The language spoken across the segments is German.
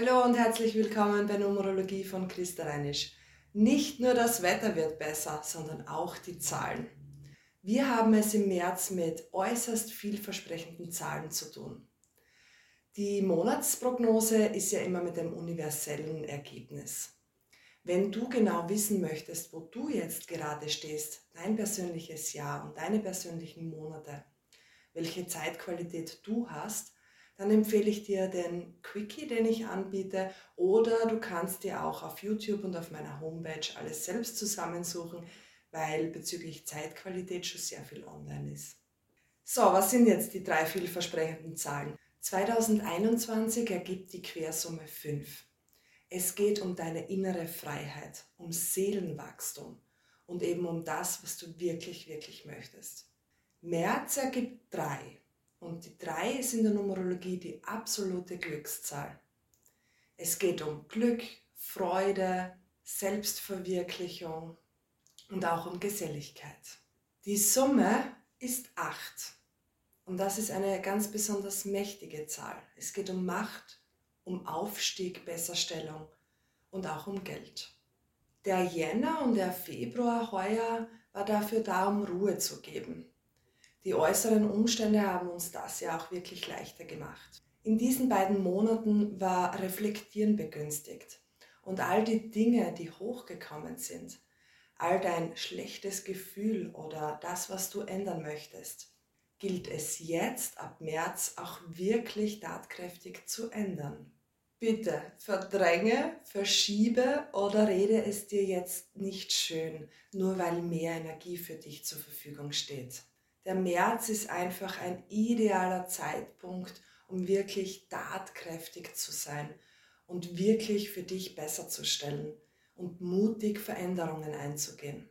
Hallo und herzlich willkommen bei Numerologie von Christa Reinisch. Nicht nur das Wetter wird besser, sondern auch die Zahlen. Wir haben es im März mit äußerst vielversprechenden Zahlen zu tun. Die Monatsprognose ist ja immer mit dem universellen Ergebnis. Wenn du genau wissen möchtest, wo du jetzt gerade stehst, dein persönliches Jahr und deine persönlichen Monate, welche Zeitqualität du hast, dann empfehle ich dir den Quickie, den ich anbiete, oder du kannst dir auch auf YouTube und auf meiner Homepage alles selbst zusammensuchen, weil bezüglich Zeitqualität schon sehr viel online ist. So, was sind jetzt die drei vielversprechenden Zahlen? 2021 ergibt die Quersumme 5. Es geht um deine innere Freiheit, um Seelenwachstum und eben um das, was du wirklich, wirklich möchtest. März ergibt 3 und die 3 ist in der Numerologie die absolute Glückszahl. Es geht um Glück, Freude, Selbstverwirklichung und auch um Geselligkeit. Die Summe ist 8 und das ist eine ganz besonders mächtige Zahl. Es geht um Macht, um Aufstieg, Besserstellung und auch um Geld. Der Jänner und der Februar heuer war dafür da, um Ruhe zu geben, die äußeren Umstände haben uns das ja auch wirklich leichter gemacht. In diesen beiden Monaten war Reflektieren begünstigt und all die Dinge, die hochgekommen sind, all dein schlechtes Gefühl oder das, was du ändern möchtest, gilt es jetzt ab März auch wirklich tatkräftig zu ändern. Bitte verdränge, verschiebe oder rede es dir jetzt nicht schön, nur weil mehr Energie für dich zur Verfügung steht der März ist einfach ein idealer Zeitpunkt, um wirklich tatkräftig zu sein und wirklich für dich besser zu stellen und mutig Veränderungen einzugehen.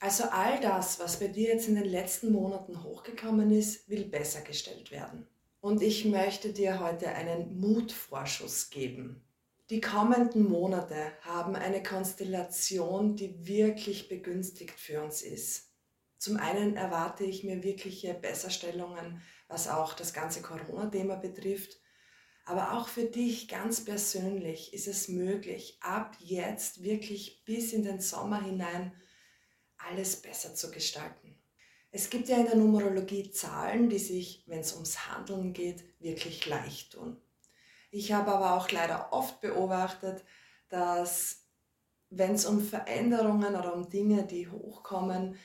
Also all das, was bei dir jetzt in den letzten Monaten hochgekommen ist, will besser gestellt werden. Und ich möchte dir heute einen Mutvorschuss geben. Die kommenden Monate haben eine Konstellation, die wirklich begünstigt für uns ist. Zum einen erwarte ich mir wirkliche Besserstellungen, was auch das ganze Corona-Thema betrifft. Aber auch für dich ganz persönlich ist es möglich, ab jetzt wirklich bis in den Sommer hinein alles besser zu gestalten. Es gibt ja in der Numerologie Zahlen, die sich, wenn es ums Handeln geht, wirklich leicht tun. Ich habe aber auch leider oft beobachtet, dass wenn es um Veränderungen oder um Dinge, die hochkommen,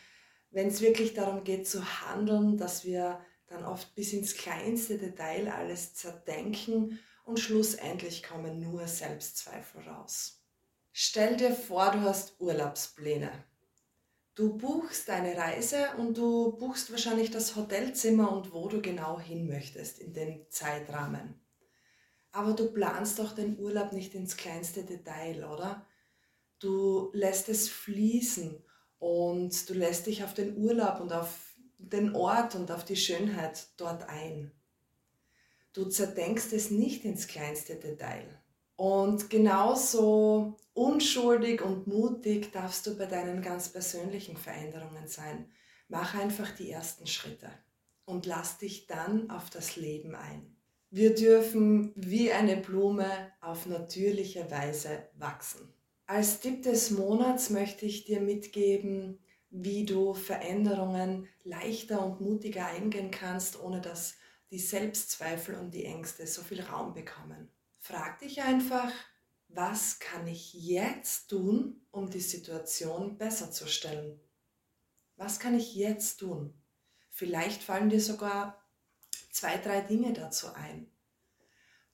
wenn es wirklich darum geht zu handeln, dass wir dann oft bis ins kleinste Detail alles zerdenken und schlussendlich kommen nur Selbstzweifel raus. Stell dir vor, du hast Urlaubspläne. Du buchst deine Reise und du buchst wahrscheinlich das Hotelzimmer und wo du genau hin möchtest in den Zeitrahmen. Aber du planst doch den Urlaub nicht ins kleinste Detail, oder? Du lässt es fließen und du lässt dich auf den Urlaub und auf den Ort und auf die Schönheit dort ein. Du zerdenkst es nicht ins kleinste Detail. Und genauso unschuldig und mutig darfst du bei deinen ganz persönlichen Veränderungen sein. Mach einfach die ersten Schritte und lass dich dann auf das Leben ein. Wir dürfen wie eine Blume auf natürliche Weise wachsen. Als Tipp des Monats möchte ich dir mitgeben, wie du Veränderungen leichter und mutiger eingehen kannst, ohne dass die Selbstzweifel und die Ängste so viel Raum bekommen. Frag dich einfach, was kann ich jetzt tun, um die Situation besser zu stellen? Was kann ich jetzt tun? Vielleicht fallen dir sogar zwei, drei Dinge dazu ein.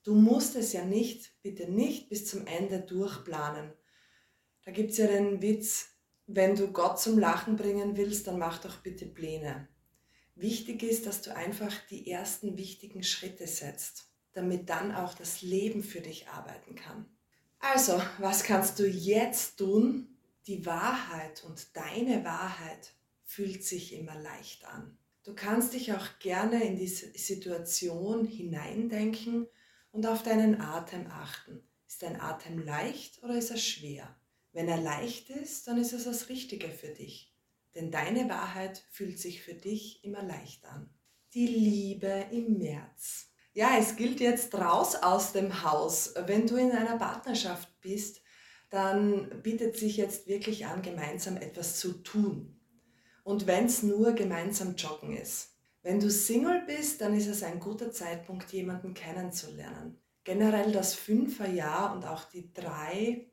Du musst es ja nicht, bitte nicht bis zum Ende durchplanen da gibt es ja den Witz, wenn du Gott zum Lachen bringen willst, dann mach doch bitte Pläne. Wichtig ist, dass du einfach die ersten wichtigen Schritte setzt, damit dann auch das Leben für dich arbeiten kann. Also, was kannst du jetzt tun? Die Wahrheit und deine Wahrheit fühlt sich immer leicht an. Du kannst dich auch gerne in diese Situation hineindenken und auf deinen Atem achten. Ist dein Atem leicht oder ist er schwer? Wenn er leicht ist, dann ist es das Richtige für dich. Denn deine Wahrheit fühlt sich für dich immer leicht an. Die Liebe im März. Ja, es gilt jetzt raus aus dem Haus. Wenn du in einer Partnerschaft bist, dann bietet sich jetzt wirklich an, gemeinsam etwas zu tun. Und wenn es nur gemeinsam joggen ist. Wenn du Single bist, dann ist es ein guter Zeitpunkt, jemanden kennenzulernen. Generell das Fünferjahr und auch die drei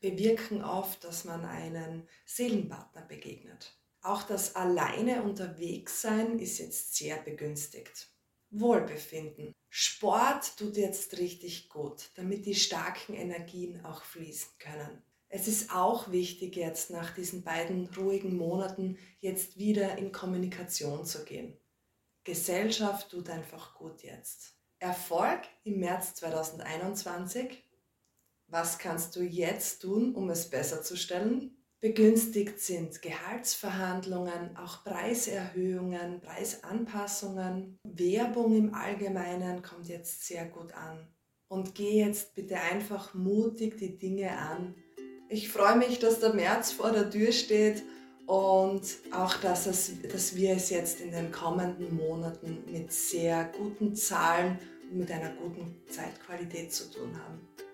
bewirken oft, dass man einen Seelenpartner begegnet. Auch das alleine unterwegs sein ist jetzt sehr begünstigt. Wohlbefinden. Sport tut jetzt richtig gut, damit die starken Energien auch fließen können. Es ist auch wichtig jetzt nach diesen beiden ruhigen Monaten jetzt wieder in Kommunikation zu gehen. Gesellschaft tut einfach gut jetzt. Erfolg im März 2021. Was kannst du jetzt tun, um es besser zu stellen? Begünstigt sind Gehaltsverhandlungen, auch Preiserhöhungen, Preisanpassungen. Werbung im Allgemeinen kommt jetzt sehr gut an. Und geh jetzt bitte einfach mutig die Dinge an. Ich freue mich, dass der März vor der Tür steht und auch, dass, es, dass wir es jetzt in den kommenden Monaten mit sehr guten Zahlen und mit einer guten Zeitqualität zu tun haben.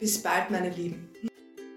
Bis bald, meine Lieben.